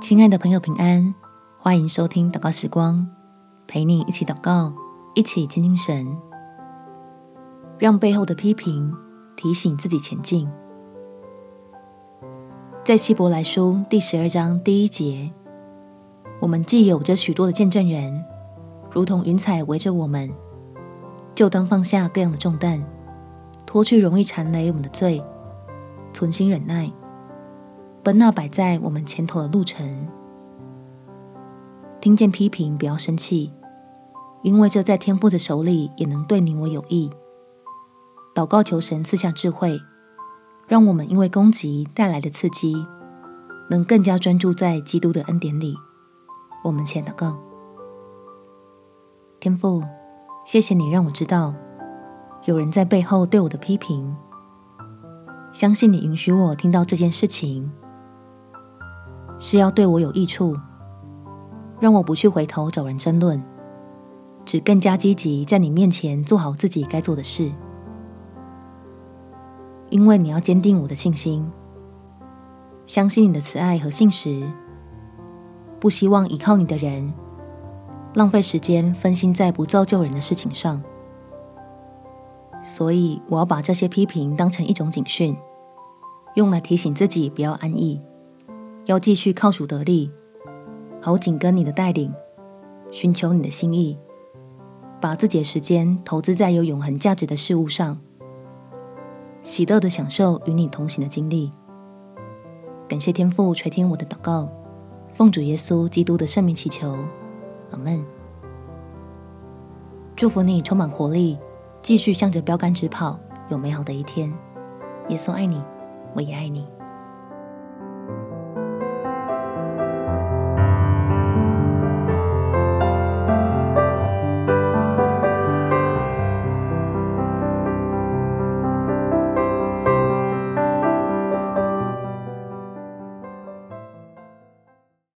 亲爱的朋友，平安！欢迎收听祷告时光，陪你一起祷告，一起亲近神，让背后的批评提醒自己前进。在希伯来书第十二章第一节，我们既有着许多的见证人，如同云彩围着我们，就当放下各样的重担，脱去容易缠累我们的罪，存心忍耐。奔那摆在我们前头的路程，听见批评不要生气，因为这在天父的手里也能对你我有益。祷告求神赐下智慧，让我们因为攻击带来的刺激，能更加专注在基督的恩典里。我们前祷告，天父，谢谢你让我知道有人在背后对我的批评，相信你允许我听到这件事情。是要对我有益处，让我不去回头找人争论，只更加积极在你面前做好自己该做的事。因为你要坚定我的信心，相信你的慈爱和信实，不希望依靠你的人浪费时间分心在不造就人的事情上。所以我要把这些批评当成一种警训，用来提醒自己不要安逸。要继续靠主得力，好紧跟你的带领，寻求你的心意，把自己的时间投资在有永恒价值的事物上，喜乐的享受与你同行的经历。感谢天父垂听我的祷告，奉主耶稣基督的圣名祈求，阿门。祝福你充满活力，继续向着标杆直跑，有美好的一天。耶稣爱你，我也爱你。